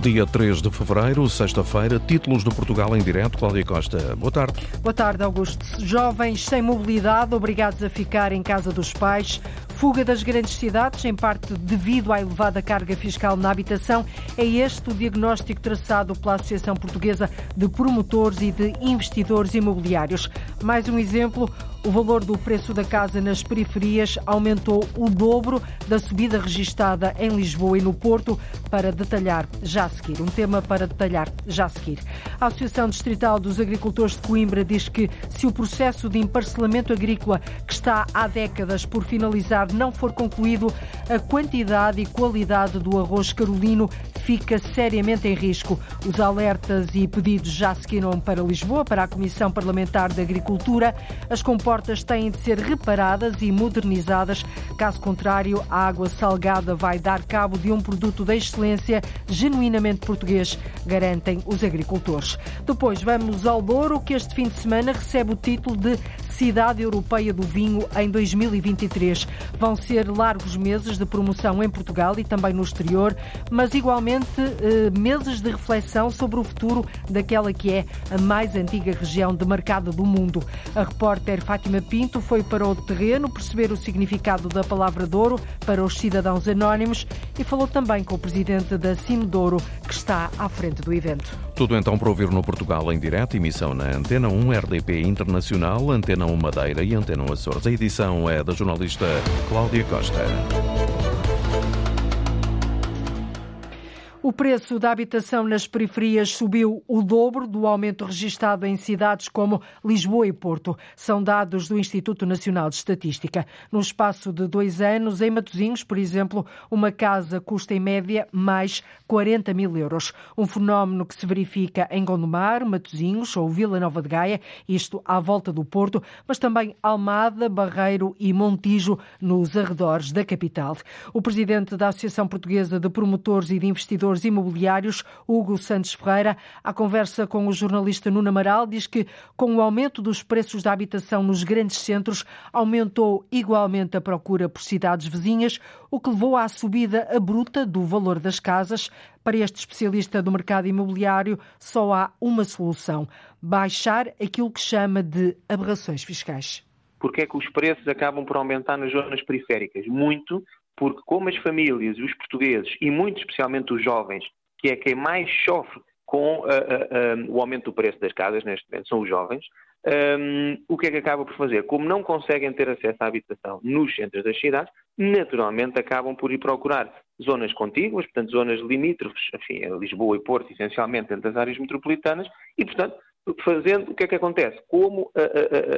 Dia 3 de fevereiro, sexta-feira, títulos de Portugal em direto. Cláudia Costa, boa tarde. Boa tarde, Augusto. Jovens sem mobilidade, obrigados a ficar em casa dos pais. Fuga das grandes cidades, em parte devido à elevada carga fiscal na habitação. É este o diagnóstico traçado pela Associação Portuguesa de Promotores e de Investidores Imobiliários. Mais um exemplo, o valor do preço da casa nas periferias aumentou o dobro da subida registada em Lisboa e no Porto, para detalhar já a seguir. Um tema para detalhar já a seguir. A Associação Distrital dos Agricultores de Coimbra diz que se o processo de emparcelamento agrícola, que está há décadas por finalizar, não for concluído, a quantidade e qualidade do arroz carolino fica seriamente em risco. Os alertas e pedidos já seguiram para Lisboa, para a Comissão Parlamentar de Agricultura. As comportas têm de ser reparadas e modernizadas. Caso contrário, a água salgada vai dar cabo de um produto de excelência genuinamente português, garantem os agricultores. Depois vamos ao Douro, que este fim de semana recebe o título de Cidade Europeia do Vinho em 2023. Vão ser largos meses de promoção em Portugal e também no exterior, mas igualmente eh, meses de reflexão sobre o futuro daquela que é a mais antiga região de mercado do mundo. A repórter Fátima Pinto foi para o terreno perceber o significado da palavra Douro para os cidadãos anónimos e falou também com o presidente da Douro, que está à frente do evento. Tudo então para ouvir no Portugal em direto, emissão na Antena 1 RDP Internacional, Antena 1 Madeira e Antena 1 Açores. A edição é da jornalista Cláudia Costa. O preço da habitação nas periferias subiu o dobro do aumento registado em cidades como Lisboa e Porto. São dados do Instituto Nacional de Estatística. No espaço de dois anos, em Matosinhos, por exemplo, uma casa custa em média mais 40 mil euros. Um fenómeno que se verifica em Gondomar, Matosinhos ou Vila Nova de Gaia, isto à volta do Porto, mas também Almada, Barreiro e Montijo, nos arredores da capital. O presidente da Associação Portuguesa de Promotores e de Investidores investidores imobiliários, Hugo Santos Ferreira, à conversa com o jornalista Nuno Amaral, diz que com o aumento dos preços da habitação nos grandes centros, aumentou igualmente a procura por cidades vizinhas, o que levou à subida abrupta do valor das casas. Para este especialista do mercado imobiliário, só há uma solução: baixar aquilo que chama de aberrações fiscais. Porque é que os preços acabam por aumentar nas zonas periféricas? Muito porque como as famílias e os portugueses, e muito especialmente os jovens, que é quem mais sofre com uh, uh, o aumento do preço das casas, neste momento, são os jovens, um, o que é que acaba por fazer? Como não conseguem ter acesso à habitação nos centros das cidades, naturalmente acabam por ir procurar zonas contíguas, portanto, zonas limítrofes, enfim, Lisboa e Porto, essencialmente, dentro das áreas metropolitanas, e, portanto, fazendo, o que é que acontece? Como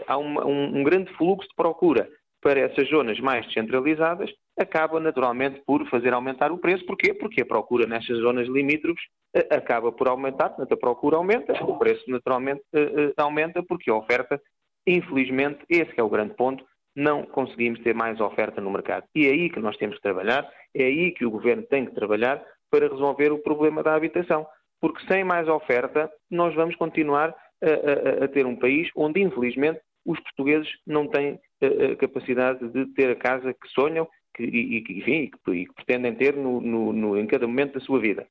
há uma, um, um grande fluxo de procura para essas zonas mais descentralizadas, acaba naturalmente por fazer aumentar o preço. Porquê? Porque a procura nestas zonas limítrofes eh, acaba por aumentar, portanto a procura aumenta, o preço naturalmente eh, eh, aumenta porque a oferta, infelizmente, esse é o grande ponto, não conseguimos ter mais oferta no mercado. E é aí que nós temos que trabalhar, é aí que o Governo tem que trabalhar para resolver o problema da habitação. Porque sem mais oferta, nós vamos continuar a, a, a ter um país onde, infelizmente, os portugueses não têm a, capacidade de ter a casa que sonham que, e, enfim, e que pretendem ter no, no, no, em cada momento da sua vida.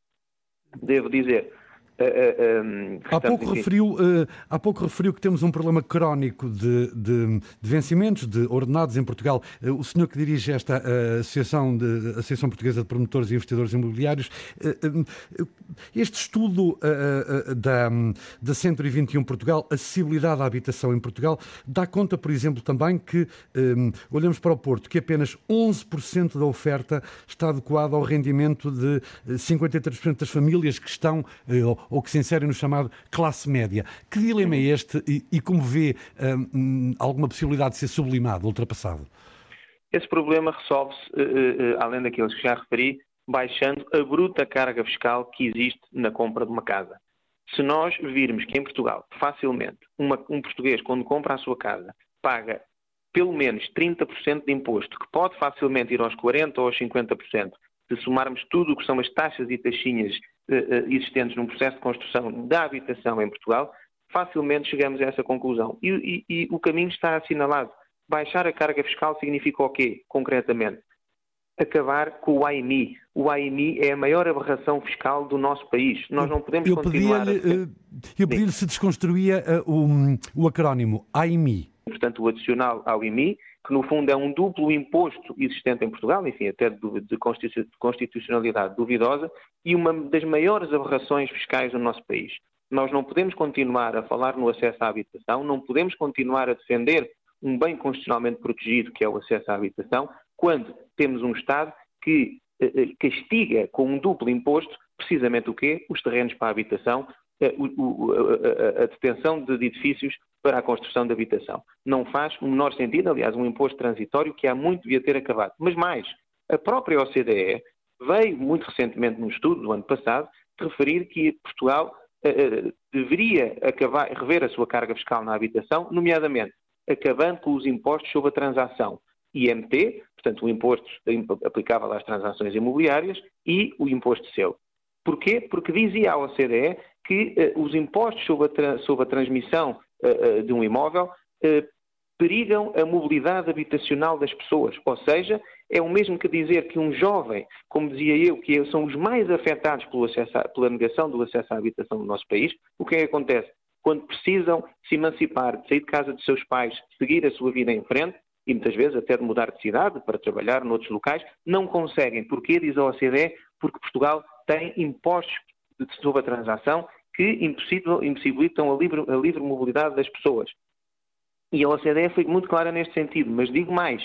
Devo dizer, Uh, uh, um, há, pouco referiu, uh, há pouco referiu que temos um problema crónico de, de, de vencimentos de ordenados em Portugal. o senhor que dirige esta Associação, de, Associação Portuguesa de Promotores e Investidores Imobiliários, este estudo da, da 121 Portugal, acessibilidade à habitação em Portugal, dá conta, por exemplo, também que, olhamos para o Porto, que apenas 11% da oferta está adequada ao rendimento de 53% das famílias que estão ou que se inserem no chamado classe média. Que dilema é este e, e como vê um, alguma possibilidade de ser sublimado, ultrapassado? Esse problema resolve-se, uh, uh, além daqueles que já referi, baixando a bruta carga fiscal que existe na compra de uma casa. Se nós virmos que em Portugal, facilmente, uma, um português, quando compra a sua casa, paga pelo menos 30% de imposto, que pode facilmente ir aos 40% ou aos 50%, se somarmos tudo o que são as taxas e taxinhas eh, eh, existentes num processo de construção da habitação em Portugal, facilmente chegamos a essa conclusão. E, e, e, o caminho está assinalado. Baixar a carga fiscal significa o quê, concretamente? acabar com o AIMI. O AIMI é a maior aberração fiscal do nosso país. Nós não podemos eu continuar... a... Eh, eu pedi-lhe se desconstruía uh, o, o acrónimo AIMI. Portanto, o adicional ao IMI, que no fundo é um duplo imposto existente em Portugal, enfim, até de constitucionalidade duvidosa, e uma das maiores aberrações fiscais do nosso país. Nós não podemos continuar a falar no acesso à habitação, não podemos continuar a defender um bem constitucionalmente protegido, que é o acesso à habitação, quando temos um Estado que eh, eh, castiga com um duplo imposto precisamente o quê? Os terrenos para a habitação, eh, a, detenção de edifícios para a construção de habitação. Não faz o menor sentido, aliás, um imposto transitório que há muito devia ter acabado. Mas mais, a própria OCDE veio muito recentemente num estudo do ano passado referir que Portugal uh, deveria acabar, rever a sua carga fiscal na habitação, nomeadamente acabando com os impostos sobre a transação. IMT, portanto o imposto aplicável às transações imobiliárias, e o imposto seu. Porquê? Porque dizia a OCDE que uh, os impostos sobre a, sobre a transmissão uh, uh, de um imóvel perigam a mobilidade habitacional das pessoas. Ou seja, é o mesmo que dizer que um jovem, como dizia eu, que são os mais afetados a, pela negação do acesso à habitação no nosso país, o que é que acontece? Quando precisam se emancipar, de sair de casa dos seus pais, seguir a sua vida em frente, e muitas vezes até de mudar de cidade para trabalhar noutros locais, não conseguem. Porquê? Diz a OCDE, porque Portugal tem impostos sobre a transação que impossibilitam a livre, a livre mobilidade das pessoas. E a OCDE foi muito clara neste sentido, mas digo mais,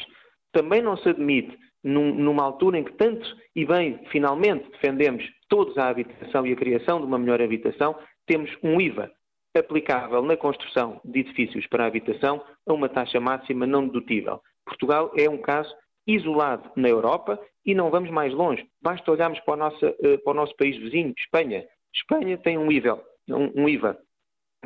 também não se admite, num, numa altura em que tanto e bem, finalmente, defendemos todos a habitação e a criação de uma melhor habitação, temos um IVA aplicável na construção de edifícios para a habitação a uma taxa máxima não dedutível. Portugal é um caso isolado na Europa e não vamos mais longe. Basta olharmos para o nosso, eh, para o nosso país vizinho, Espanha. Espanha tem um IVA, um, um IVA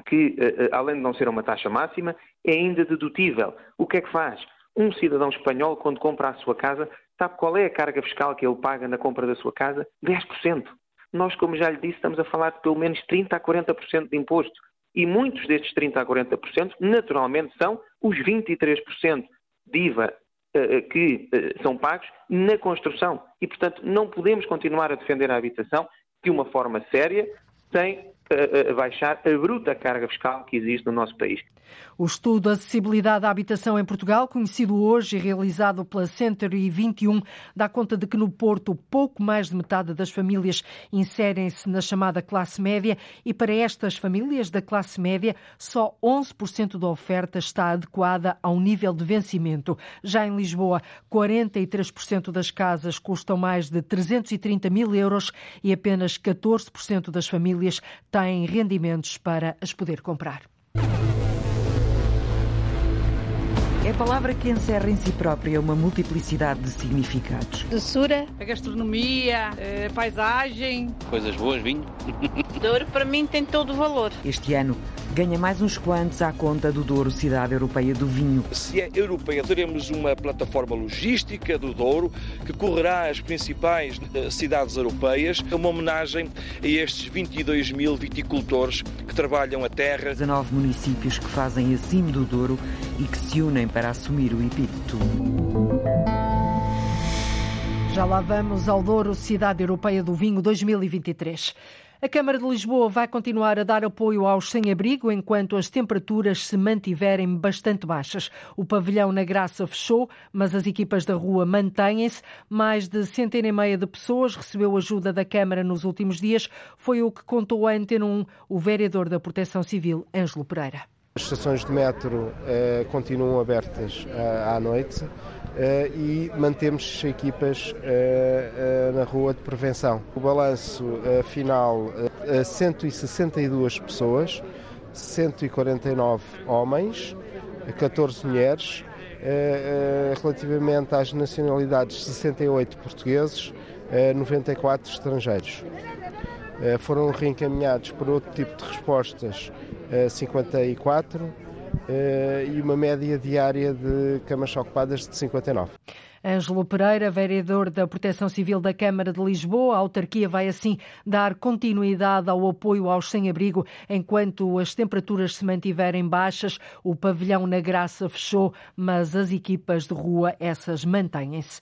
que, eh, eh, além de não ser uma taxa máxima, é ainda dedutível. O que é que faz? Um cidadão espanhol, quando compra a sua casa, sabe qual é a carga fiscal que ele paga na compra da sua casa? 10%. Nós, como já lhe disse, estamos a falar de pelo menos 30% a 40% de imposto. E muitos destes 30% a 40%, naturalmente, são os 23% de IVA uh, que são pagos na construção. E, portanto, não podemos continuar a defender a habitação de uma forma séria, sem baixar a bruta carga fiscal que existe no nosso país. O estudo Acessibilidade à Habitação em Portugal, conhecido hoje e realizado pela Century 21, dá conta de que no Porto pouco mais de metade das famílias inserem-se na chamada classe média e para estas famílias da classe média só 11% da oferta está adequada ao nível de vencimento. Já em Lisboa, 43% das casas custam mais de 330 mil euros e apenas 14% das famílias têm rendimentos para as poder comprar. É a palavra que encerra em si própria uma multiplicidade de significados. Doçura, a gastronomia, a paisagem. Coisas boas, vinho. Douro para mim tem todo o valor. Este ano ganha mais uns quantos à conta do Douro Cidade Europeia do Vinho. Se é europeia, teremos uma plataforma logística do Douro que correrá as principais eh, cidades europeias, uma homenagem a estes 22 mil viticultores que trabalham a terra. 19 municípios que fazem acima do Douro e que se unem para assumir o epíteto. Já lá vamos ao Douro Cidade Europeia do Vinho 2023. A Câmara de Lisboa vai continuar a dar apoio aos sem-abrigo enquanto as temperaturas se mantiverem bastante baixas. O pavilhão na Graça fechou, mas as equipas da rua mantêm-se. Mais de centena e meia de pessoas recebeu ajuda da Câmara nos últimos dias. Foi o que contou a Antena 1 o vereador da Proteção Civil, Ângelo Pereira. As estações de metro eh, continuam abertas eh, à noite eh, e mantemos equipas eh, eh, na rua de prevenção. O balanço final, 162 pessoas, 149 homens, 14 mulheres, relativamente às nacionalidades 68 portugueses, 94 estrangeiros. Foram reencaminhados por outro tipo de respostas 54 eh, e uma média diária de camas ocupadas de 59. Ângelo Pereira, vereador da Proteção Civil da Câmara de Lisboa, a autarquia vai assim dar continuidade ao apoio aos sem-abrigo enquanto as temperaturas se mantiverem baixas. O pavilhão na Graça fechou, mas as equipas de rua, essas mantêm-se.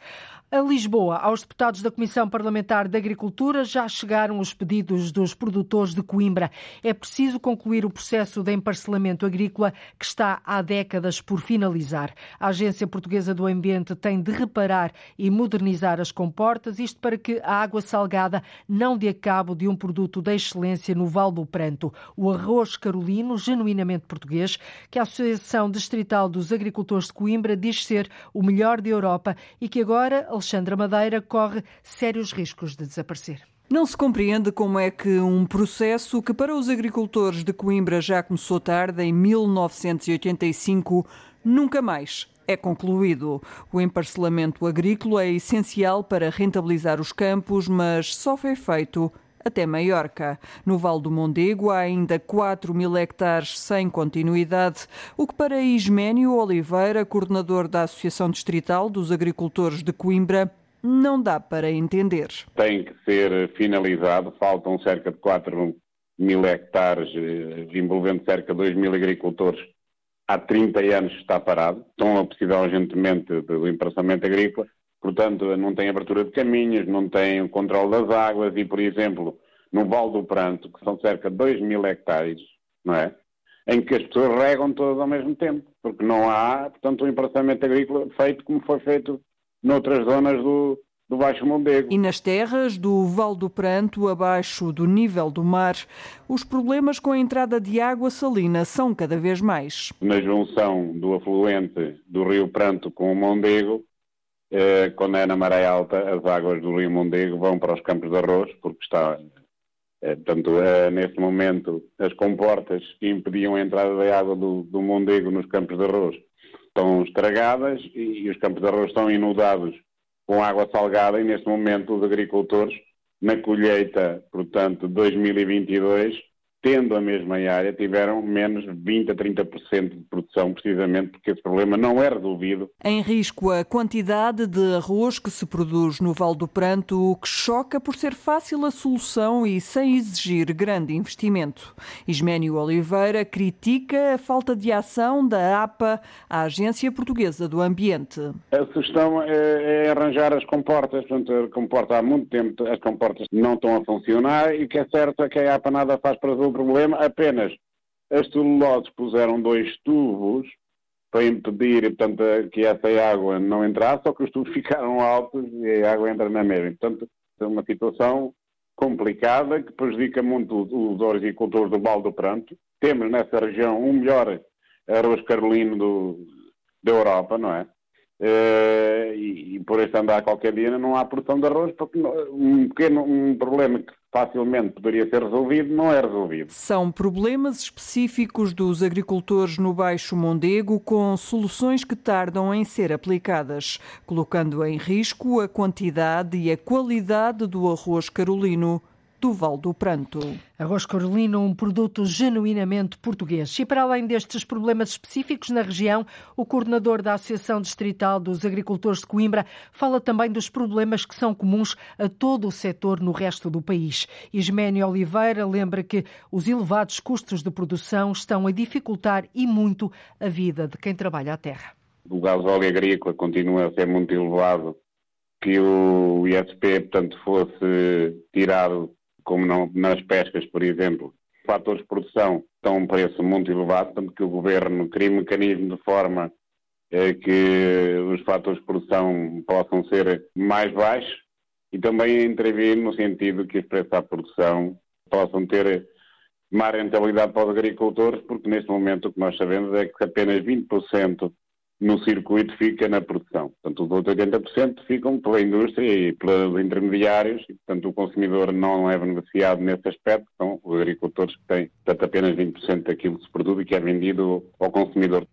A Lisboa, aos deputados da Comissão Parlamentar de Agricultura, já chegaram os pedidos dos produtores de Coimbra. É preciso concluir o processo de emparcelamento agrícola que está há décadas por finalizar. A Agência Portuguesa do Ambiente tem de reparar e modernizar as comportas, isto para que a água salgada não dê cabo de um produto de excelência no Val do Pranto, o arroz carolino, genuinamente português, que a Associação Distrital dos Agricultores de Coimbra diz ser o melhor da Europa e que agora Alexandra Madeira corre sérios riscos de desaparecer. Não se compreende como é que um processo que para os agricultores de Coimbra já começou tarde, em 1985, nunca mais é concluído. O emparcelamento agrícola é essencial para rentabilizar os campos, mas só foi feito até Maiorca. No Val do Mondego há ainda 4 mil hectares sem continuidade, o que para Isménio Oliveira, coordenador da Associação Distrital dos Agricultores de Coimbra, não dá para entender. Tem que ser finalizado, faltam cerca de 4 mil hectares, eh, envolvendo cerca de 2 mil agricultores. Há 30 anos está parado, estão a precisar urgentemente do emprestamento agrícola portanto não tem abertura de caminhos, não tem o controle das águas e, por exemplo, no Val do Pranto, que são cerca de 2 mil hectares, não é? Em que as pessoas regam todas ao mesmo tempo, porque não há, portanto, um emprestamento agrícola feito como foi feito noutras zonas do, do Baixo Mondego. E nas terras do Val do Pranto, abaixo do nível do mar, os problemas com a entrada de água salina são cada vez mais. Na junção do afluente do Rio Pranto com o Mondego, eh, quando é na maré alta, as águas do Rio Mondego vão para os campos de arroz, porque está, eh, portanto, eh, nesse momento, as comportas que impediam a entrada da água do, do Mondego nos campos de arroz. Estão estragadas e os campos de arroz estão inundados com água salgada e, neste momento, os agricultores, na colheita, portanto, 2022, tendo a mesma área, tiveram menos 20 a 30% de produção, precisamente porque esse problema não é resolvido. Em risco a quantidade de arroz que se produz no Val do Pranto, o que choca por ser fácil a solução e sem exigir grande investimento. Isménio Oliveira critica a falta de ação da APA, a Agência Portuguesa do Ambiente. A sugestão é, é arranjar as comportas, portanto, comporta há muito tempo, as comportas não estão a funcionar e que é certo é que a APA nada faz para resolver problema, apenas as celuloses puseram dois tubos para impedir portanto, que essa água não entrasse, só que os tubos ficaram altos e a água entra na mesma. Portanto, é uma situação complicada que prejudica muito os agricultores do Val do Pranto. Temos nessa região um melhor arroz carolino do, da Europa, não é? Uh, e, e, por este andar qualquer dia não há produção de arroz, porque um pequeno um problema que facilmente poderia ser resolvido não é resolvido. São problemas específicos dos agricultores no Baixo Mondego com soluções que tardam em ser aplicadas, colocando em risco a quantidade e a qualidade do arroz carolino do Val do Pranto. Arroz Carolino, um produto genuinamente português. E para além destes problemas específicos na região, o coordenador da Associação Distrital dos Agricultores de Coimbra fala também dos problemas que são comuns a todo o setor no resto do país. Isménio Oliveira lembra que os elevados custos de produção estão a dificultar e muito a vida de quem trabalha a terra. O gasóleo agrícola continua a ser muito elevado que o ISP, portanto, fosse tirado como não, nas pescas, por exemplo, fatores de produção estão a um preço muito elevado, tanto que o governo cria um mecanismo de forma eh, que os fatores de produção possam ser mais baixos e também intervir no sentido que os preços à produção possam ter mais rentabilidade para os agricultores, porque neste momento o que nós sabemos é que apenas 20% no circuito fica na produção. Portanto, os outros 80% ficam pela indústria e pelos intermediários, e, portanto, o consumidor não é beneficiado nesse aspecto, são os agricultores que têm portanto, apenas 20% daquilo que se produz e que é vendido ao consumidor.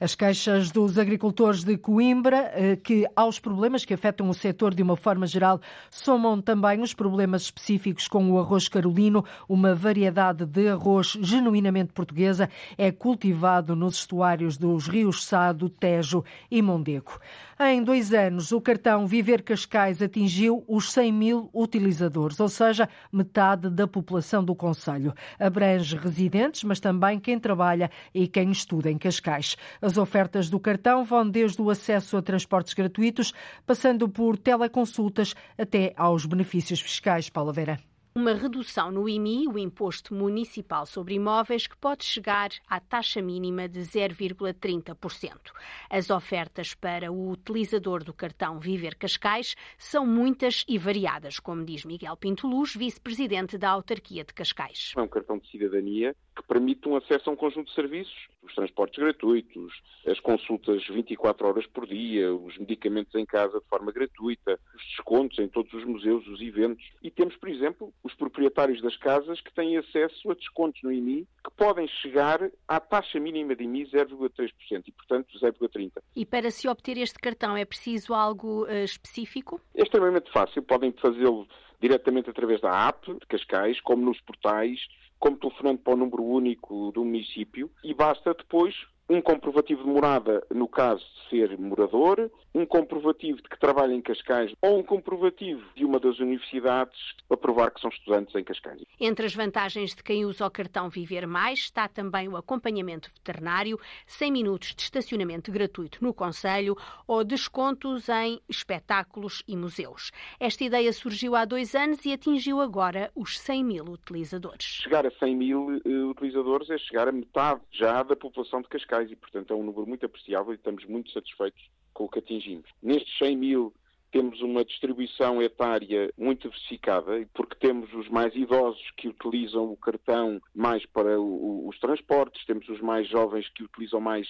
As queixas dos agricultores de Coimbra, eh, que aos problemas que afetam o setor de uma forma geral, somam também os problemas específicos com o arroz carolino, uma variedade de arroz genuinamente portuguesa, é cultivado nos estuários dos rios Sado, Tejo e Mondego. Em dois anos, o cartão Viver Cascais atingiu os 100 mil utilizadores, ou seja, metade da população do Conselho. Abrange residentes, mas também quem trabalha e quem estuda em Cascais. As ofertas do cartão vão desde o acesso a transportes gratuitos, passando por teleconsultas até aos benefícios fiscais. Paula Vera uma redução no IMI, o Imposto Municipal sobre Imóveis, que pode chegar à taxa mínima de 0,30%. As ofertas para o utilizador do cartão Viver Cascais são muitas e variadas, como diz Miguel Pinto Luz, vice-presidente da autarquia de Cascais. É um cartão de cidadania que permite um acesso a um conjunto de serviços, os transportes gratuitos, as consultas 24 horas por dia, os medicamentos em casa de forma gratuita, os descontos em todos os museus, os eventos. E temos, por exemplo, os proprietários das casas que têm acesso a descontos no IMI que podem chegar à taxa mínima de IMI 0,3% e, portanto, 0,30%. E para se obter este cartão é preciso algo uh, específico? É extremamente fácil. Podem fazê-lo diretamente através da app de Cascais, como nos portais, como telefonando para o número único do município e basta depois um comprovativo de morada no caso de ser morador, um comprovativo de que trabalha em Cascais ou um comprovativo de uma das universidades a provar que são estudantes em Cascais. Entre as vantagens de quem usa o cartão Viver Mais está também o acompanhamento veterinário, 100 minutos de estacionamento gratuito no Conselho ou descontos em espetáculos e museus. Esta ideia surgiu há dois anos e atingiu agora os 100 mil utilizadores. Chegar a 100 mil uh, utilizadores é chegar a metade já da população de Cascais e, portanto, é um número muito apreciável e estamos muito satisfeitos com o que atingimos. Nestes 100 mil temos uma distribuição etária muito diversificada, porque temos os mais idosos que utilizam o cartão mais para o, os transportes, temos os mais jovens que utilizam mais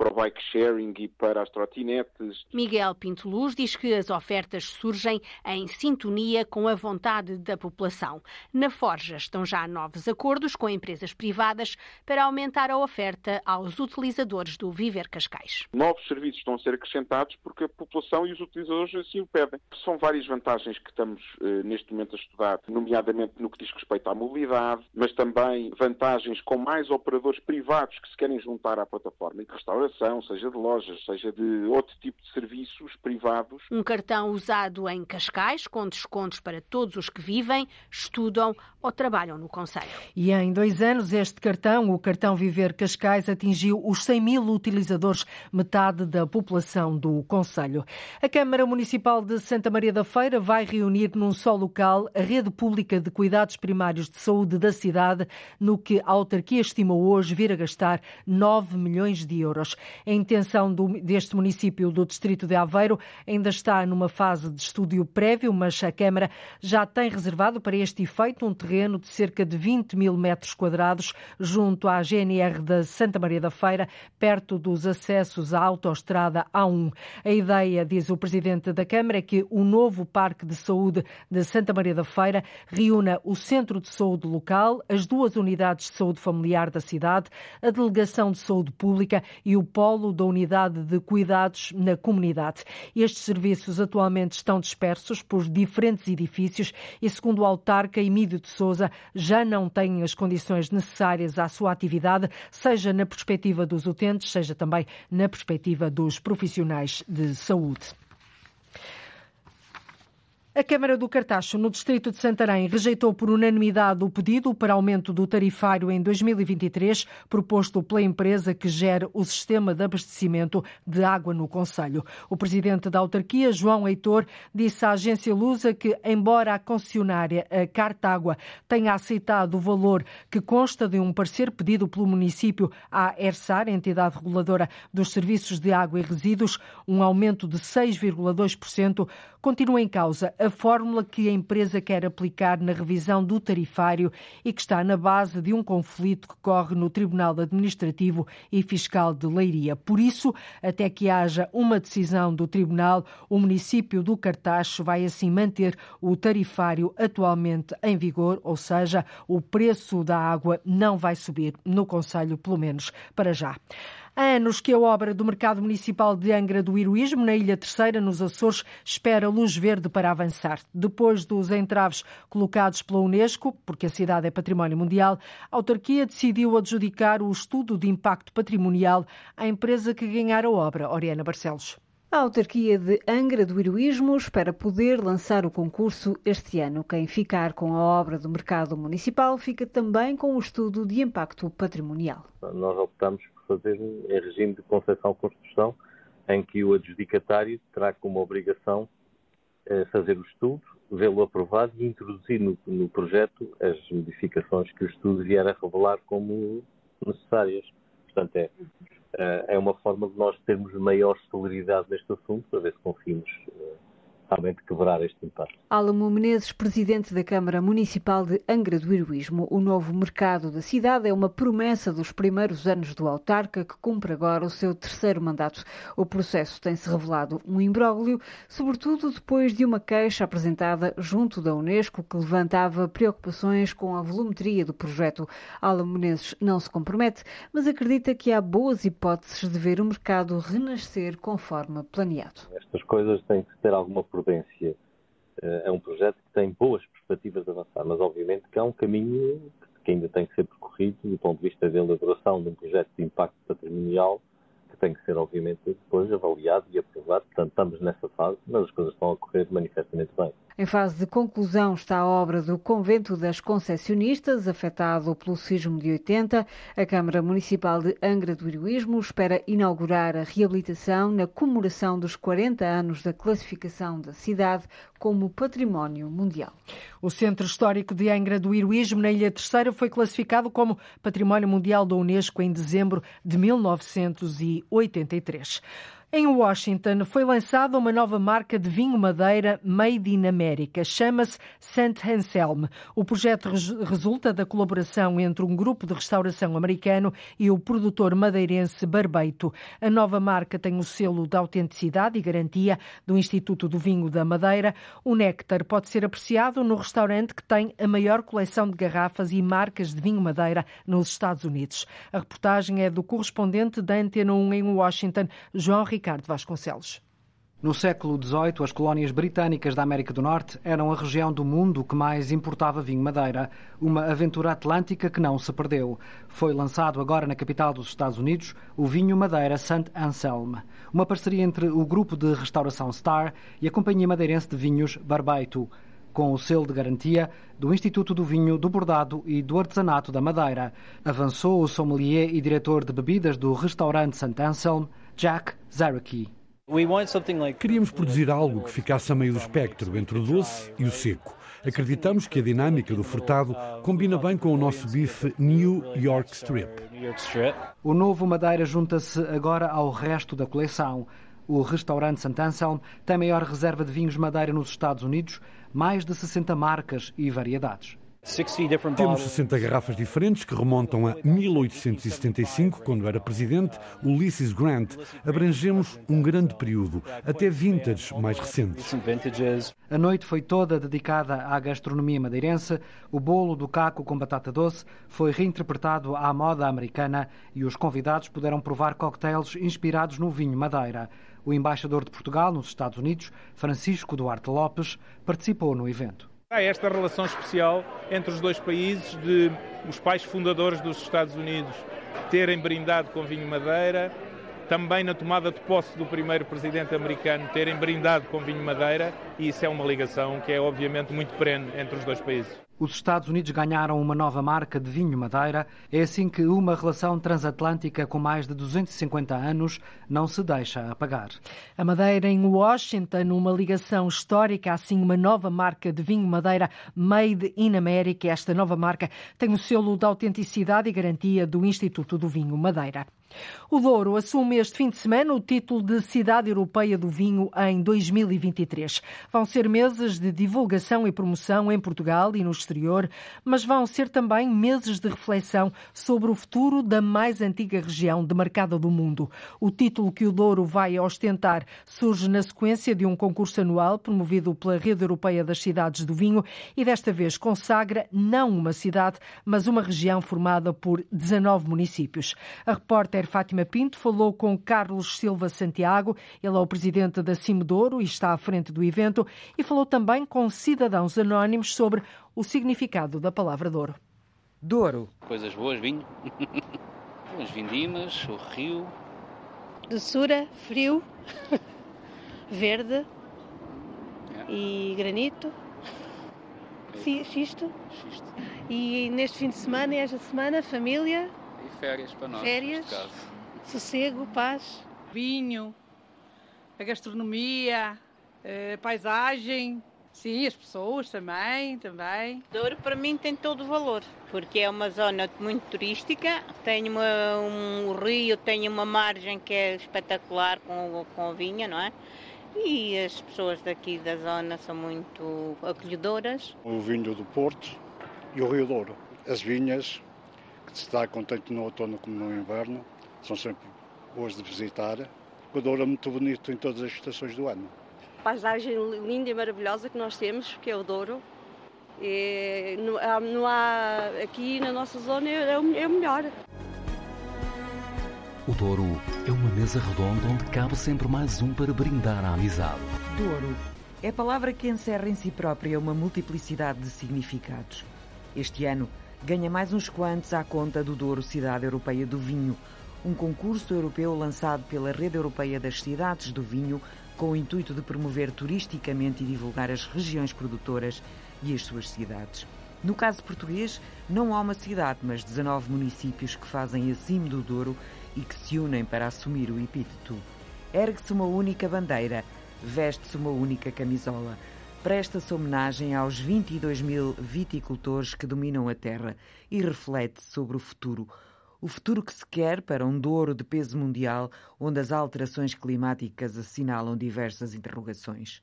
para o bike sharing e para as trotinetes. Miguel Pinto Luz diz que as ofertas surgem em sintonia com a vontade da população. Na Forja estão já novos acordos com empresas privadas para aumentar a oferta aos utilizadores do Viver Cascais. Novos serviços estão a ser acrescentados porque a população e os utilizadores assim o pedem. São várias vantagens que estamos eh, neste momento a estudar, nomeadamente no que diz respeito à mobilidade, mas também vantagens com mais operadores privados que se querem juntar à plataforma e de restauração seja de lojas, seja de outro tipo de serviços privados. Um cartão usado em Cascais, com descontos para todos os que vivem, estudam ou trabalham no Conselho. E em dois anos, este cartão, o cartão Viver Cascais, atingiu os 100 mil utilizadores, metade da população do Conselho. A Câmara Municipal de Santa Maria da Feira vai reunir num só local a rede pública de cuidados primários de saúde da cidade, no que a autarquia estimou hoje vir a gastar 9 milhões de euros. A intenção do, deste município do Distrito de Aveiro ainda está numa fase de estúdio prévio, mas a Câmara já tem reservado para este efeito um terreno de cerca de 20 mil metros quadrados junto à GNR da Santa Maria da Feira, perto dos acessos à autoestrada A1. A ideia, diz o Presidente da Câmara, é que o novo Parque de Saúde de Santa Maria da Feira reúna o Centro de Saúde local, as duas unidades de saúde familiar da cidade, a Delegação de Saúde Pública e o polo da unidade de cuidados na comunidade. Estes serviços atualmente estão dispersos por diferentes edifícios e, segundo o autarca Emílio de Souza, já não têm as condições necessárias à sua atividade, seja na perspectiva dos utentes, seja também na perspectiva dos profissionais de saúde. A Câmara do Cartacho, no distrito de Santarém, rejeitou por unanimidade o pedido para aumento do tarifário em 2023, proposto pela empresa que gera o sistema de abastecimento de água no Conselho. O presidente da autarquia, João Heitor, disse à agência Lusa que, embora a concessionária a Cartágua tenha aceitado o valor que consta de um parecer pedido pelo município à ERSAR, entidade reguladora dos serviços de água e resíduos, um aumento de 6,2%, continua em causa a fórmula que a empresa quer aplicar na revisão do tarifário e que está na base de um conflito que corre no Tribunal Administrativo e Fiscal de Leiria. Por isso, até que haja uma decisão do Tribunal, o município do Cartacho vai assim manter o tarifário atualmente em vigor, ou seja, o preço da água não vai subir no Conselho, pelo menos para já. Há anos que a obra do Mercado Municipal de Angra do Heroísmo, na Ilha Terceira, nos Açores, espera luz verde para avançar. Depois dos entraves colocados pela Unesco, porque a cidade é património mundial, a autarquia decidiu adjudicar o estudo de impacto patrimonial à empresa que ganhar a obra, Oriana Barcelos. A autarquia de Angra do Heroísmo espera poder lançar o concurso este ano. Quem ficar com a obra do mercado municipal fica também com o estudo de impacto patrimonial. Nós optamos fazer em regime de concessão-construção, em que o adjudicatário terá como obrigação eh, fazer o estudo, vê-lo aprovado e introduzir no, no, projeto as modificações que o estudo vier a revelar como necessárias. Portanto, é, eh, é uma forma de nós termos maior celeridade neste assunto, para ver se conseguimos eh, realmente quebrar este impasse. Álamo Menezes, presidente da Câmara Municipal de Angra do Heroísmo. O novo mercado da cidade é uma promessa dos primeiros anos do autarca, que cumpre agora o seu terceiro mandato. O processo tem-se revelado um imbróglio, sobretudo depois de uma queixa apresentada junto da Unesco que levantava preocupações com a volumetria do projeto. Álamo Menezes não se compromete, mas acredita que há boas hipóteses de ver o mercado renascer conforme planeado. Estas coisas têm que ter alguma prudência. Eh, é um projeto que tem boas perspectivas de avançar, mas obviamente que há um caminho que ainda tem que ser percorrido do ponto de vista da elaboração de um projeto de impacto patrimonial tem que ser, obviamente, depois avaliado e aprovado. Portanto, estamos nessa fase, mas as coisas estão a correr manifestamente bem. Em fase de conclusão está a obra do Convento das Concessionistas, afetado pelo sismo de 80. A Câmara Municipal de Angra do Heroísmo espera inaugurar a reabilitação na comemoração dos 40 anos da classificação da cidade como Património Mundial. O Centro Histórico de Angra do Heroísmo, na Ilha Terceira, foi classificado como Património Mundial da Unesco em dezembro de 1983. Em Washington foi lançada uma nova marca de vinho madeira Made in America. Chama-se St. Anselm. O projeto resulta da colaboração entre um grupo de restauração americano e o produtor madeirense Barbeito. A nova marca tem o selo de autenticidade e garantia do Instituto do Vinho da Madeira. O néctar pode ser apreciado no restaurante que tem a maior coleção de garrafas e marcas de vinho madeira nos Estados Unidos. A reportagem é do correspondente da Antena 1 em Washington, João Ricardo. Ricardo Vasconcelos. No século XVIII, as colónias britânicas da América do Norte eram a região do mundo que mais importava vinho madeira, uma aventura atlântica que não se perdeu. Foi lançado agora na capital dos Estados Unidos o vinho madeira St. Anselm, uma parceria entre o grupo de restauração Star e a companhia madeirense de vinhos Barbeito, com o selo de garantia do Instituto do Vinho, do Bordado e do Artesanato da Madeira. Avançou o sommelier e diretor de bebidas do restaurante St. Anselm, Jack Zaraki. Queríamos produzir algo que ficasse a meio do espectro entre o doce e o seco. Acreditamos que a dinâmica do furtado combina bem com o nosso bife New York Strip. O novo Madeira junta-se agora ao resto da coleção. O restaurante St. Anselm tem maior reserva de vinhos Madeira nos Estados Unidos, mais de 60 marcas e variedades. Temos 60 garrafas diferentes que remontam a 1875, quando era presidente Ulysses Grant. Abrangemos um grande período, até vintage mais recentes. A noite foi toda dedicada à gastronomia madeirense. O bolo do caco com batata doce foi reinterpretado à moda americana e os convidados puderam provar cocktails inspirados no vinho Madeira. O embaixador de Portugal nos Estados Unidos, Francisco Duarte Lopes, participou no evento. Há esta relação especial entre os dois países de os pais fundadores dos Estados Unidos terem brindado com vinho madeira, também na tomada de posse do primeiro presidente americano terem brindado com vinho madeira, e isso é uma ligação que é obviamente muito perene entre os dois países os Estados Unidos ganharam uma nova marca de vinho Madeira. É assim que uma relação transatlântica com mais de 250 anos não se deixa apagar. A Madeira em Washington, uma ligação histórica, assim uma nova marca de vinho Madeira Made in America. Esta nova marca tem o selo de autenticidade e garantia do Instituto do Vinho Madeira. O Douro assume este fim de semana o título de Cidade Europeia do Vinho em 2023. Vão ser meses de divulgação e promoção em Portugal e no exterior, mas vão ser também meses de reflexão sobre o futuro da mais antiga região demarcada do mundo. O título que o Douro vai ostentar surge na sequência de um concurso anual promovido pela Rede Europeia das Cidades do Vinho e desta vez consagra não uma cidade, mas uma região formada por 19 municípios. A repórter repórter Fátima Pinto falou com Carlos Silva Santiago, ele é o presidente da Cimedouro e está à frente do evento, e falou também com cidadãos anónimos sobre o significado da palavra Douro. Douro. Coisas boas, vinho. As vindimas, o rio. Doçura, frio, verde é. e granito. É. Xisto. Xisto. E neste fim de semana e esta semana, família, férias para nós. Férias. sossego, paz. Vinho, a gastronomia, a paisagem, sim, as pessoas também, também. Douro para mim tem todo o valor, porque é uma zona muito turística, tem uma, um rio, tem uma margem que é espetacular com, com vinha, não é? E as pessoas daqui da zona são muito acolhedoras. O vinho do Porto e o Rio Douro. As vinhas, que se está contente no outono como no inverno, são sempre boas de visitar. O Douro é muito bonito em todas as estações do ano. Paisagem linda e maravilhosa que nós temos, que é o Douro. E não, há, não há aqui na nossa zona é o, é o melhor. O Douro é uma mesa redonda onde cabe sempre mais um para brindar a amizade. Douro é a palavra que encerra em si própria uma multiplicidade de significados. Este ano ganha mais uns quantos à conta do Douro Cidade Europeia do Vinho, um concurso europeu lançado pela Rede Europeia das Cidades do Vinho com o intuito de promover turisticamente e divulgar as regiões produtoras e as suas cidades. No caso português, não há uma cidade, mas 19 municípios que fazem acima do Douro e que se unem para assumir o epíteto. Ergue-se uma única bandeira, veste-se uma única camisola. Presta-se homenagem aos 22 mil viticultores que dominam a terra e reflete sobre o futuro. O futuro que se quer para um Douro de peso mundial, onde as alterações climáticas assinalam diversas interrogações.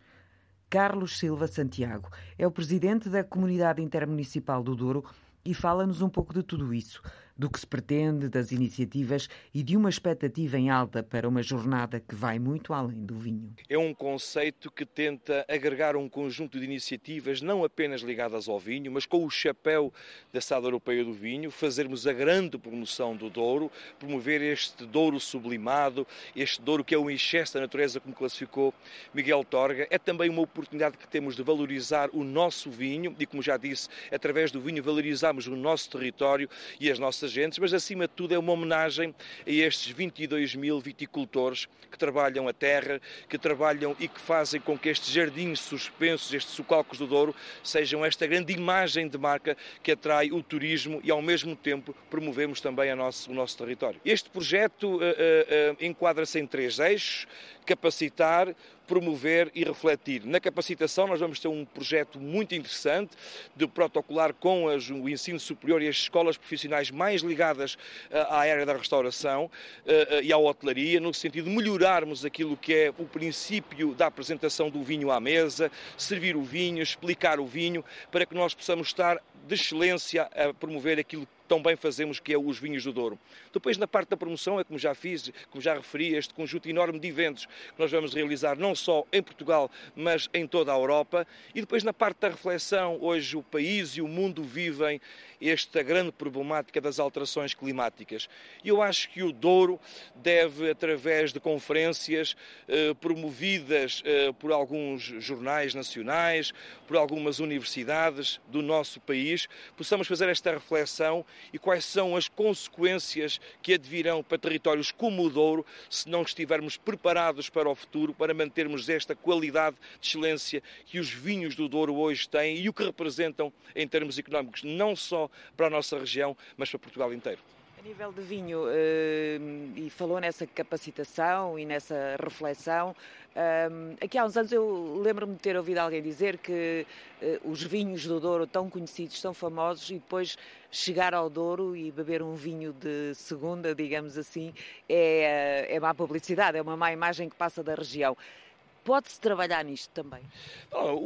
Carlos Silva Santiago é o presidente da Comunidade Intermunicipal do Douro e fala-nos um pouco de tudo isso do que se pretende, das iniciativas e de uma expectativa em alta para uma jornada que vai muito além do vinho. É um conceito que tenta agregar um conjunto de iniciativas não apenas ligadas ao vinho, mas com o chapéu da Sala Europeia do Vinho, fazermos a grande promoção do Douro, promover este Douro sublimado, este Douro que é o excesso da natureza, como classificou Miguel Torga. É também uma oportunidade que temos de valorizar o nosso vinho e, como já disse, através do vinho valorizamos o nosso território e as nossas agentes, mas acima de tudo é uma homenagem a estes 22 mil viticultores que trabalham a terra, que trabalham e que fazem com que estes jardins suspensos, estes socalcos do Douro, sejam esta grande imagem de marca que atrai o turismo e ao mesmo tempo promovemos também nosso, o nosso território. Este projeto uh, uh, enquadra-se em três eixos, capacitar, promover e refletir. Na capacitação, nós vamos ter um projeto muito interessante de protocolar com as, o ensino superior e as escolas profissionais mais ligadas uh, à área da restauração uh, e à hotelaria, no sentido de melhorarmos aquilo que é o princípio da apresentação do vinho à mesa, servir o vinho, explicar o vinho, para que nós possamos estar de excelência a promover aquilo que tão bem fazemos, que é os vinhos do Douro. Depois, na parte da promoção, é como já fiz, como já referi, este conjunto enorme de eventos que nós vamos realizar não só em Portugal, mas em toda a Europa. E depois, na parte da reflexão, hoje o país e o mundo vivem esta grande problemática das alterações climáticas. E eu acho que o Douro deve, através de conferências eh, promovidas eh, por alguns jornais nacionais, por algumas universidades do nosso país, possamos fazer esta reflexão e quais são as consequências que advirão para territórios como o Douro se não estivermos preparados para o futuro, para mantermos esta qualidade de excelência que os vinhos do Douro hoje têm e o que representam em termos económicos, não só para a nossa região, mas para Portugal inteiro. Nível de vinho, eh, e falou nessa capacitação e nessa reflexão, eh, aqui há uns anos eu lembro-me de ter ouvido alguém dizer que eh, os vinhos do Douro tão conhecidos, tão famosos, e depois chegar ao Douro e beber um vinho de segunda, digamos assim, é, é má publicidade, é uma má imagem que passa da região. Pode-se trabalhar nisto também?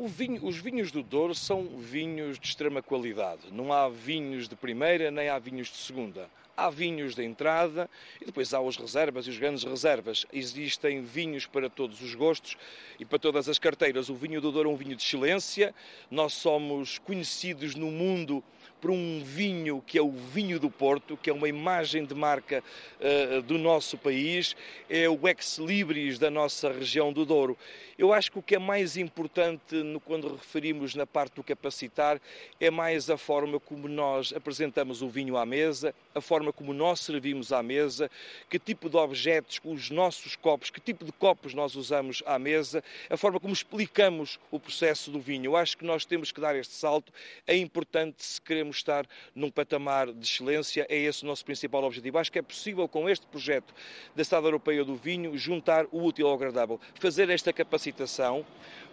Vinho, os vinhos do Douro são vinhos de extrema qualidade. Não há vinhos de primeira nem há vinhos de segunda. Há vinhos de entrada e depois há os reservas e os grandes reservas. Existem vinhos para todos os gostos e para todas as carteiras. O vinho do Douro é um vinho de excelência. Nós somos conhecidos no mundo por um vinho que é o vinho do Porto, que é uma imagem de marca uh, do nosso país, é o ex-libris da nossa região do Douro. Eu acho que o que é mais importante no, quando referimos na parte do capacitar é mais a forma como nós apresentamos o vinho à mesa, a forma como nós servimos à mesa, que tipo de objetos, os nossos copos, que tipo de copos nós usamos à mesa, a forma como explicamos o processo do vinho. Eu acho que nós temos que dar este salto. É importante se queremos estar num patamar de excelência, é esse o nosso principal objetivo. Acho que é possível com este projeto da Cidade Europeia do Vinho juntar o útil ao agradável, fazer esta capacitação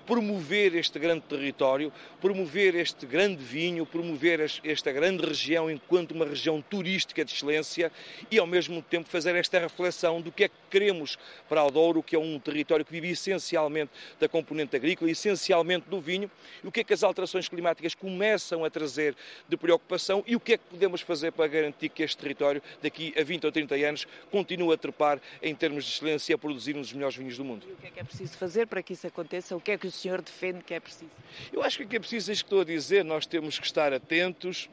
promover este grande território, promover este grande vinho, promover esta grande região enquanto uma região turística de excelência e, ao mesmo tempo, fazer esta reflexão do que é que queremos para o Douro, que é um território que vive essencialmente da componente agrícola, essencialmente do vinho, e o que é que as alterações climáticas começam a trazer de preocupação e o que é que podemos fazer para garantir que este território, daqui a 20 ou 30 anos, continue a trepar em termos de excelência e a produzir um dos melhores vinhos do mundo. E o que é que é preciso fazer para que isso aconteça? O que é que senhor defende que é preciso? Eu acho que o que é preciso é isto que estou a dizer, nós temos que estar atentos,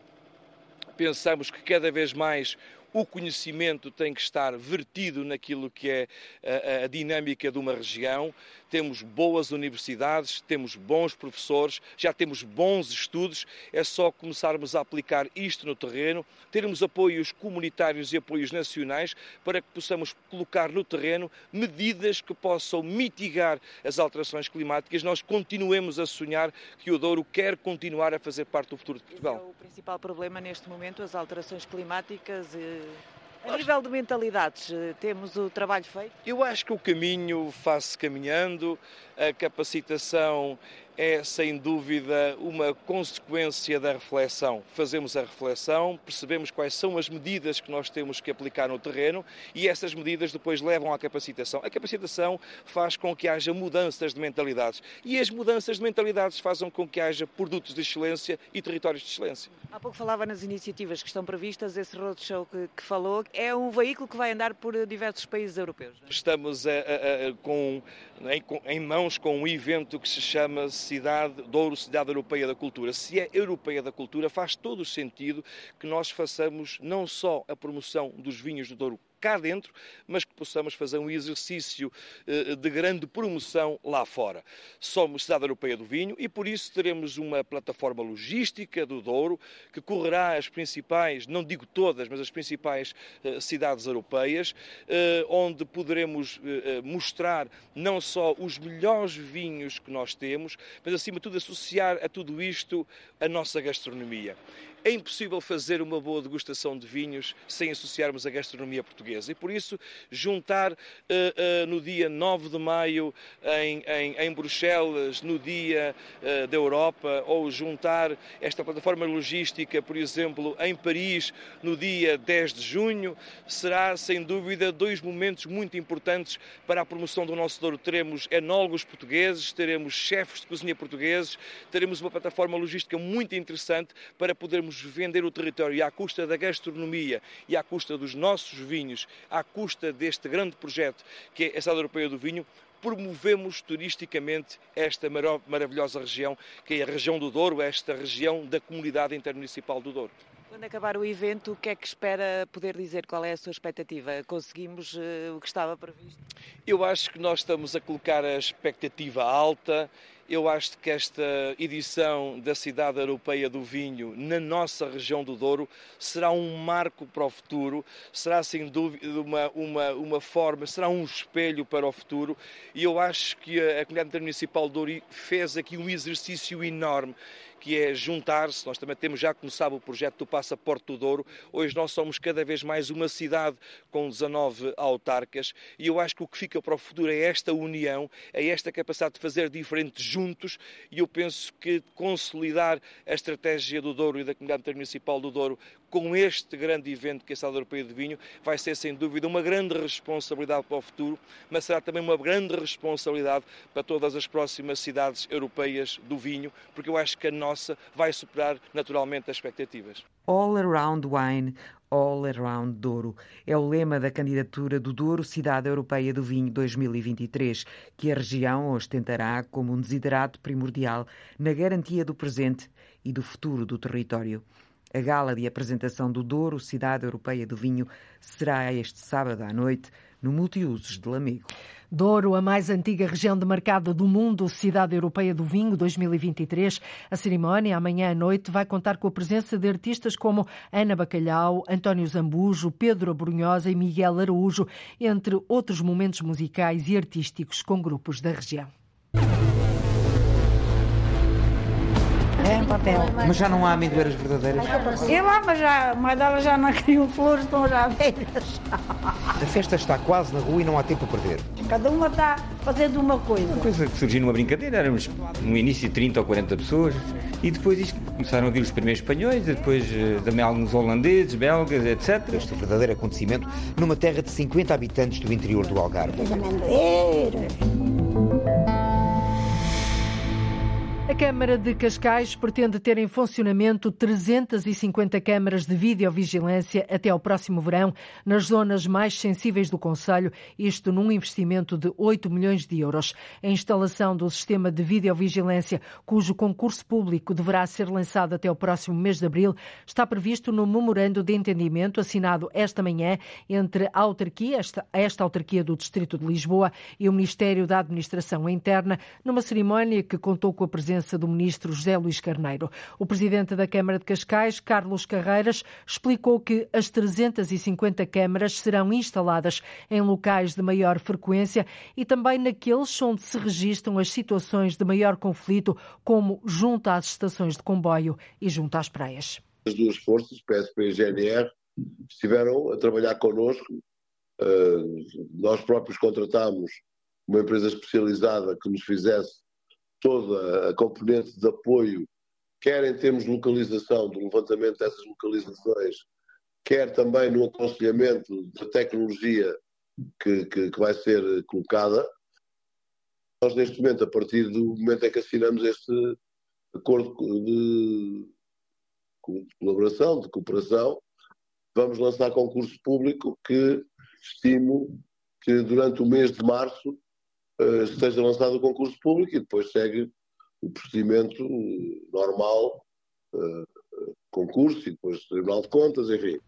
pensamos que cada vez mais o conhecimento tem que estar vertido naquilo que é a, a, dinâmica de uma região. Temos boas universidades, temos bons professores, já temos bons estudos, é só começarmos a aplicar isto no terreno, termos apoios comunitários e apoios nacionais para que possamos colocar no terreno medidas que possam mitigar as alterações climáticas. Nós continuemos a sonhar que o Douro quer continuar a fazer parte do futuro de Portugal. Esse é o principal problema neste momento, as alterações climáticas. A nível de mentalidades, eh, temos o trabalho feito? Eu acho que o caminho faz-se caminhando, a capacitação é, sem dúvida, uma consequência da reflexão. Fazemos a reflexão, percebemos quais são as medidas que nós temos que aplicar no terreno e essas medidas depois levam à capacitação. A capacitação faz com que haja mudanças de mentalidades e as mudanças de mentalidades fazem com que haja produtos de excelência e territórios de excelência. Há pouco falava nas iniciativas que estão previstas, esse roadshow que, que falou, é um veículo que vai andar por diversos países europeus. É? Estamos a, a, a, com, em, em mãos com um evento que se chama cidade, Douro Cidade Europeia da Cultura. Se é Europeia da Cultura, faz todo o sentido que nós façamos não só a promoção dos vinhos do Douro cá dentro, mas que possamos fazer um exercício eh, de grande promoção lá fora. Somos Cidade Europeia do Vinho e por isso teremos uma plataforma logística do Douro que correrá as principais, não digo todas, mas as principais eh, cidades europeias, eh, onde poderemos mostrar não só os melhores vinhos que nós temos, mas acima de tudo associar a tudo isto a nossa gastronomia. É impossível fazer uma boa degustação de vinhos sem associarmos a gastronomia portuguesa. E por isso, juntar uh, uh, no dia 9 de maio em, em, em Bruxelas, no dia uh, da Europa, ou juntar esta plataforma logística, por exemplo, em Paris, no dia 10 de junho, será sem dúvida dois momentos muito importantes para a promoção do nosso Douro. Teremos enólogos portugueses, teremos chefes de cozinha portugueses, teremos uma plataforma logística muito interessante para podermos vender o território à custa da gastronomia e à custa dos nossos vinhos, à custa deste grande projeto que é a Cidade Europeia do Vinho, promovemos turisticamente esta maravilhosa região, que é a região do Douro, esta região da comunidade intermunicipal do Douro. Quando acabar o evento, o que é que espera poder dizer? Qual é a sua expectativa? Conseguimos uh, o que estava previsto? Eu acho que nós estamos a colocar a expectativa alta eu acho que esta edição da Cidade Europeia do Vinho na nossa região do Douro será um marco para o futuro, será sem dúvida uma, uma, uma forma, será um espelho para o futuro. E eu acho que a Comunidade Intermunicipal do Douro fez aqui um exercício enorme que é juntar-se. Nós também temos já começado o projeto do Passaporte do Douro. Hoje nós somos cada vez mais uma cidade com 19 autarcas e eu acho que o que fica para o futuro é esta união, é esta capacidade de fazer diferentes juntos e eu penso que consolidar a estratégia do Douro e da Comunidade Intermunicipal do Douro com este grande evento que é a Cidade Europeia de Vinho vai ser sem dúvida uma grande responsabilidade para o futuro, mas será também uma grande responsabilidade para todas as próximas cidades europeias do vinho, porque eu acho que a nossa vai superar naturalmente as expectativas. All Around Wine, All Around Douro. É o lema da candidatura do Douro Cidade Europeia do Vinho 2023, que a região ostentará como um desiderato primordial na garantia do presente e do futuro do território. A gala de apresentação do Douro, Cidade Europeia do Vinho, será este sábado à noite no multiusos de Lamigo. Douro, a mais antiga região de mercado do mundo, Cidade Europeia do Vinho 2023. A cerimónia, amanhã à noite, vai contar com a presença de artistas como Ana Bacalhau, António Zambujo, Pedro Abrunhosa e Miguel Araújo, entre outros momentos musicais e artísticos com grupos da região. Papel. Mas já não há amendoeiras verdadeiras? É lá, mas já, mas delas já não criam flores, estão já velhas. A festa está quase na rua e não há tempo a perder. Cada uma está fazendo uma coisa. Uma coisa que surgiu numa brincadeira, éramos no início 30 ou 40 pessoas e depois isto, começaram a vir os primeiros espanhóis, depois uh, também alguns holandeses, belgas, etc. Este verdadeiro acontecimento numa terra de 50 habitantes do interior do Algarve. As amendoeiras. A Câmara de Cascais pretende ter em funcionamento 350 câmaras de videovigilância até ao próximo verão, nas zonas mais sensíveis do Conselho, isto num investimento de 8 milhões de euros. A instalação do sistema de videovigilância, cujo concurso público deverá ser lançado até o próximo mês de abril, está previsto no memorando de entendimento assinado esta manhã entre a autarquia, esta, esta autarquia do Distrito de Lisboa e o Ministério da Administração Interna, numa cerimónia que contou com a presença do ministro José Luís Carneiro. O presidente da Câmara de Cascais, Carlos Carreiras, explicou que as 350 câmaras serão instaladas em locais de maior frequência e também naqueles onde se registram as situações de maior conflito, como junto às estações de comboio e junto às praias. As duas forças, PSP e GNR, estiveram a trabalhar connosco. Uh, nós próprios contratámos uma empresa especializada que nos fizesse toda a componente de apoio, quer em termos de localização, do levantamento dessas localizações, quer também no aconselhamento da tecnologia que, que, que vai ser colocada. Nós, neste momento, a partir do momento em que assinamos este acordo de colaboração, de cooperação, vamos lançar concurso público que estimo que durante o mês de março uh, seja lançado o concurso público e depois segue o procedimento normal, uh, concurso e depois Tribunal de Contas, enfim.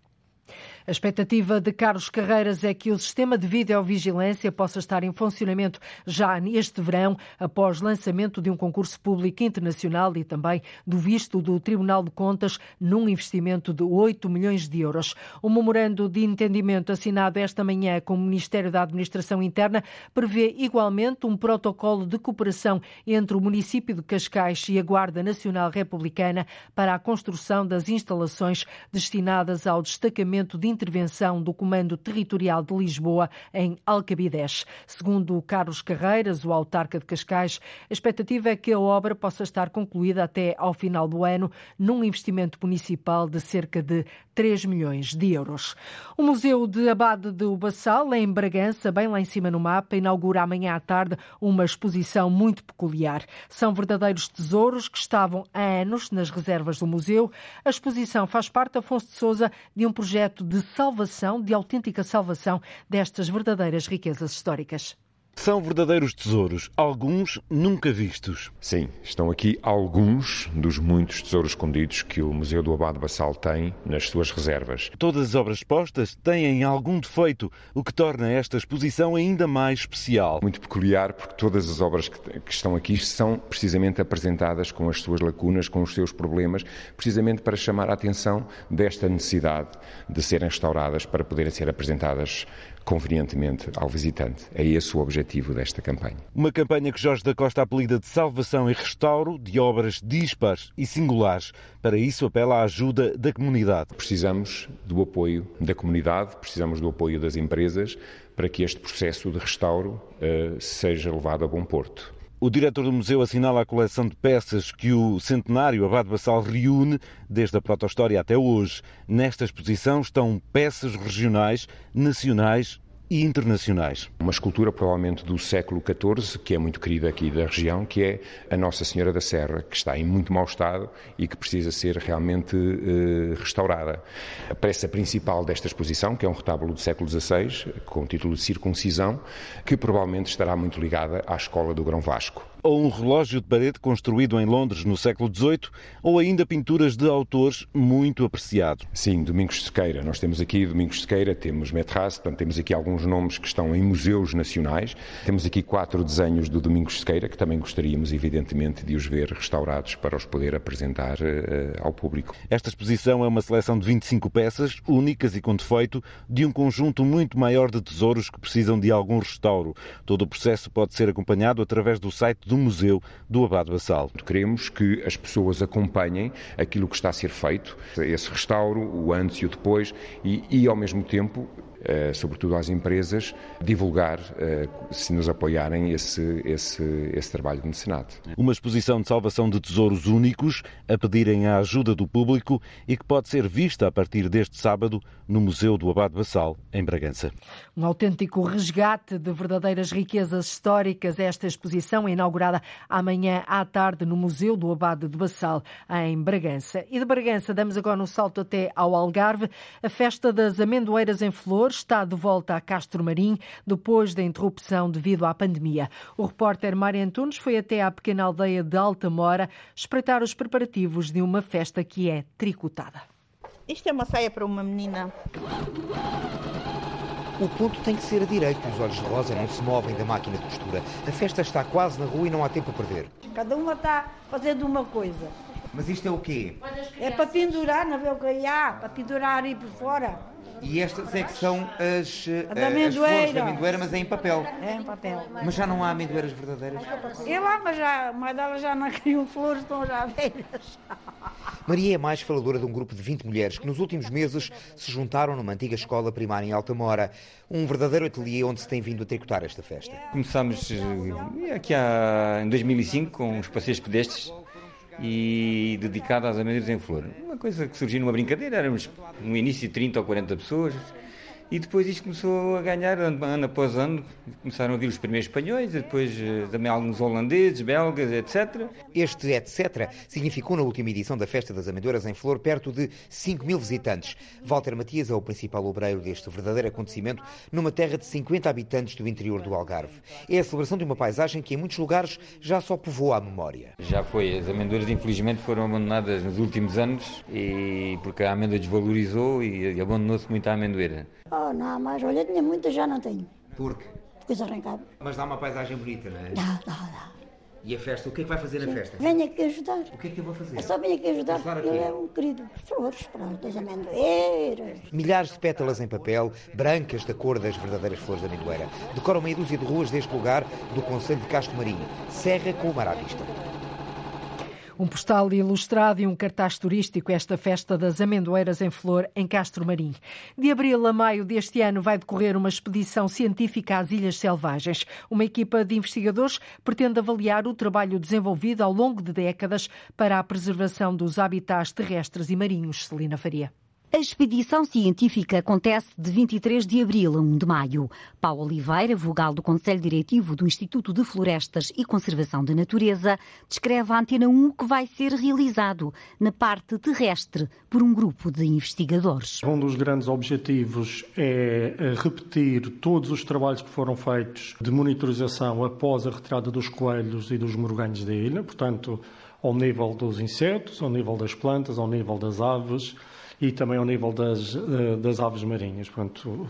A expectativa de Carlos Carreiras é que o sistema de videovigilância possa estar em funcionamento já neste verão, após lançamento de um concurso público internacional e também do visto do Tribunal de Contas num investimento de 8 milhões de euros. O memorando de entendimento assinado esta manhã com o Ministério da Administração Interna prevê igualmente um protocolo de cooperação entre o município de Cascais e a Guarda Nacional Republicana para a construção das instalações destinadas ao destacamento de intervenção do Comando Territorial de Lisboa em Alcabidez. Segundo Carlos Carreiras, o autarca de Cascais, a expectativa é que a obra possa estar concluída até ao final do ano, num investimento municipal de cerca de 3 milhões de euros. O Museu de Abade de Ubassal, em Bragança, bem lá em cima no mapa, inaugura amanhã à tarde uma exposição muito peculiar. São verdadeiros tesouros que estavam há anos nas reservas do museu. A exposição faz parte, Afonso de Souza, de um projeto de salvação, de autêntica salvação destas verdadeiras riquezas históricas. São verdadeiros tesouros, alguns nunca vistos. Sim, estão aqui alguns dos muitos tesouros escondidos que o Museu do Abade Bassal tem nas suas reservas. Todas as obras expostas têm algum defeito, o que torna esta exposição ainda mais especial. Muito peculiar, porque todas as obras que, que estão aqui são precisamente apresentadas com as suas lacunas, com os seus problemas, precisamente para chamar a atenção desta necessidade de serem restauradas para poderem ser apresentadas convenientemente ao visitante. É esse o objetivo desta campanha. Uma campanha que Jorge da Costa apelida de salvação e restauro de obras dispares e singulares. Para isso apela à ajuda da comunidade. Precisamos do apoio da comunidade, precisamos do apoio das empresas para que este processo de restauro uh, seja levado a bom porto. O diretor do museu assinala a coleção de peças que o centenário Abade Bassal reúne desde a proto-história até hoje. Nesta exposição estão peças regionais, nacionais e internacionais. Uma escultura provavelmente do século XIV, que é muito querida aqui da região, que é a Nossa Senhora da Serra, que está em muito mau estado e que precisa ser realmente eh, restaurada. A peça principal desta exposição, que é um retábulo do século XVI, com o título de Circuncisão, que provavelmente estará muito ligada à escola do Grão Vasco. Ou um relógio de parede construído em Londres no século XVIII, ou ainda pinturas de autores muito apreciados. Sim, Domingos Sequeira. Nós temos aqui Domingos Sequeira, temos Metras, portanto temos aqui alguns nomes que estão em museus nacionais. Temos aqui quatro desenhos do Domingos Sequeira, que também gostaríamos, evidentemente, de os ver restaurados para os poder apresentar uh, ao público. Esta exposição é uma seleção de 25 peças, únicas e com defeito, de um conjunto muito maior de tesouros que precisam de algum restauro. Todo o processo pode ser acompanhado através do site do Museu do Abado Bassal. Queremos que as pessoas acompanhem aquilo que está a ser feito, esse restauro, o antes e o depois, e, e ao mesmo tempo eh, sobretudo às empresas, divulgar, eh, se nos apoiarem, esse, esse, esse trabalho de mecenato. Uma exposição de salvação de tesouros únicos a pedirem a ajuda do público e que pode ser vista a partir deste sábado no Museu do Abade Bassal, em Bragança. Um autêntico resgate de verdadeiras riquezas históricas. Esta exposição é inaugurada amanhã à tarde no Museu do Abade de Bassal, em Bragança. E de Bragança damos agora um salto até ao Algarve. A festa das amendoeiras em flores está de volta a Castro Marim depois da interrupção devido à pandemia. O repórter Mário Antunes foi até à pequena aldeia de Altamora espreitar os preparativos de uma festa que é tricotada. Isto é uma saia para uma menina. O ponto tem que ser a direita. Os olhos de Rosa não se movem da máquina de costura. A festa está quase na rua e não há tempo a perder. Cada uma está fazendo uma coisa. Mas isto é o quê? É para pendurar na há, para pendurar aí por fora. E estas é que são as, eh, as flores da amendoeira, mas é em papel. É em papel. Mas já não há amendoeiras verdadeiras? É lá, mas já, mas delas já não criam flores, estão já velhas. Maria é mais faladora de um grupo de 20 mulheres que nos últimos meses se juntaram numa antiga escola primária em Altamora, um verdadeiro ateliê onde se tem vindo a tricotar esta festa. Começámos eh, aqui há, em 2005 com os passeios pedestres e dedicado às amendoeiras em flor. Uma coisa que surgiu numa brincadeira, éramos no início 30 ou 40 pessoas, e depois isto começou a ganhar, ano, ano após ano, começaram a vir os primeiros espanhóis, e depois eh, também alguns holandeses, belgas, etc. Este etc. significou na última edição da Festa das Amendoeiras em Flor perto de 5 mil visitantes. Walter Matias é o principal obreiro deste verdadeiro acontecimento numa terra de 50 habitantes do interior do Algarve. É a celebração de uma paisagem que em muitos lugares já só povoa a memória. Já foi, as amendoeiras infelizmente foram abandonadas nos últimos anos e porque a amêndoa desvalorizou e abandonou-se muito a amendoeira. Oh, não, mas olha, tinha muita, já não tenho. Por quê? Porque se arrancava. Mas dá uma paisagem bonita, não é? Dá, dá, dá. E a festa, o que é que vai fazer Sim. na festa? Venha aqui ajudar. O que é que eu vou fazer? Eu só venho aqui ajudar porque ele é um querido. Flores, pronto, as amendoeiras. Milhares de pétalas em papel, brancas da cor das verdadeiras flores da amendoeira, decoram meia dúzia de ruas deste lugar do Conselho de Castro Marinho. Serra com o mar à vista. Um postal ilustrado e um cartaz turístico esta festa das amendoeiras em flor em Castro Marim. De abril a maio deste ano vai decorrer uma expedição científica às Ilhas Selvagens. Uma equipa de investigadores pretende avaliar o trabalho desenvolvido ao longo de décadas para a preservação dos habitats terrestres e marinhos. Celina Faria. A expedição científica acontece de 23 de abril a 1 de maio. Paulo Oliveira, vogal do Conselho Diretivo do Instituto de Florestas e Conservação da Natureza, descreve a Antena 1 que vai ser realizado na parte terrestre por um grupo de investigadores. Um dos grandes objetivos é eh, repetir todos os trabalhos que foram feitos de monitorização após a retirada dos coelhos e dos morganhos da ilha, portanto, ao nível dos insetos, ao nível das plantas, ao nível das aves e também ao nível das, eh, das aves marinhas. Portanto,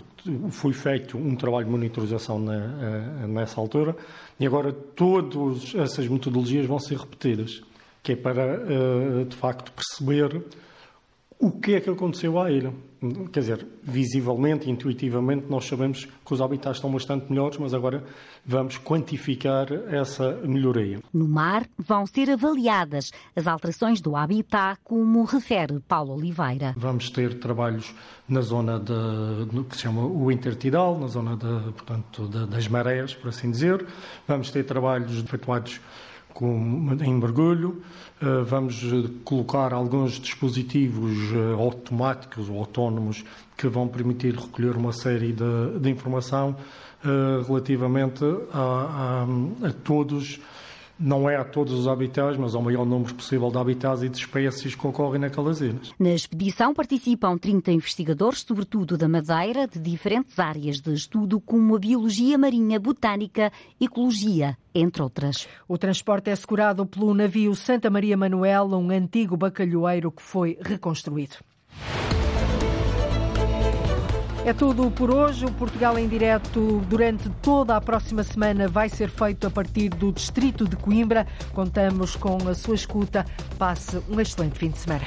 foi feito um trabalho de monitorização na, eh, nessa altura e agora todas essas metodologias vão ser repetidas, que é para, eh, de facto, perceber o que é que aconteceu à ilha. Quer dizer, visivelmente, intuitivamente, nós sabemos que os habitats estão bastante melhores, mas agora vamos quantificar essa melhoria. No mar vão ser avaliadas as alterações do habitat, como refere Paulo Oliveira. Vamos ter trabalhos na zona de, que se chama o intertidal, na zona de, portanto, de, das marés, por assim dizer. Vamos ter trabalhos efetuados com, em mergulho. Eh, vamos colocar alguns dispositivos eh, automáticos ou autónomos que vão permitir recolher uma série de, de informação relativamente a, a, a, todos não é a todos os habitats, mas ao maior número possível de habitats e de espécies que ocorrem naquelas ilhas. Na expedição participam 30 investigadores, sobretudo da Madeira, de diferentes áreas de estudo, como a biologia marinha, botânica, ecologia, entre outras. O transporte é assegurado pelo navio Santa Maria Manuel, um antigo bacalhoeiro que foi reconstruído. É tudo por hoje. O Portugal em direto durante toda a próxima semana vai ser feito a partir do distrito de Coimbra. Contamos com a sua escuta. Passe um excelente fim de semana.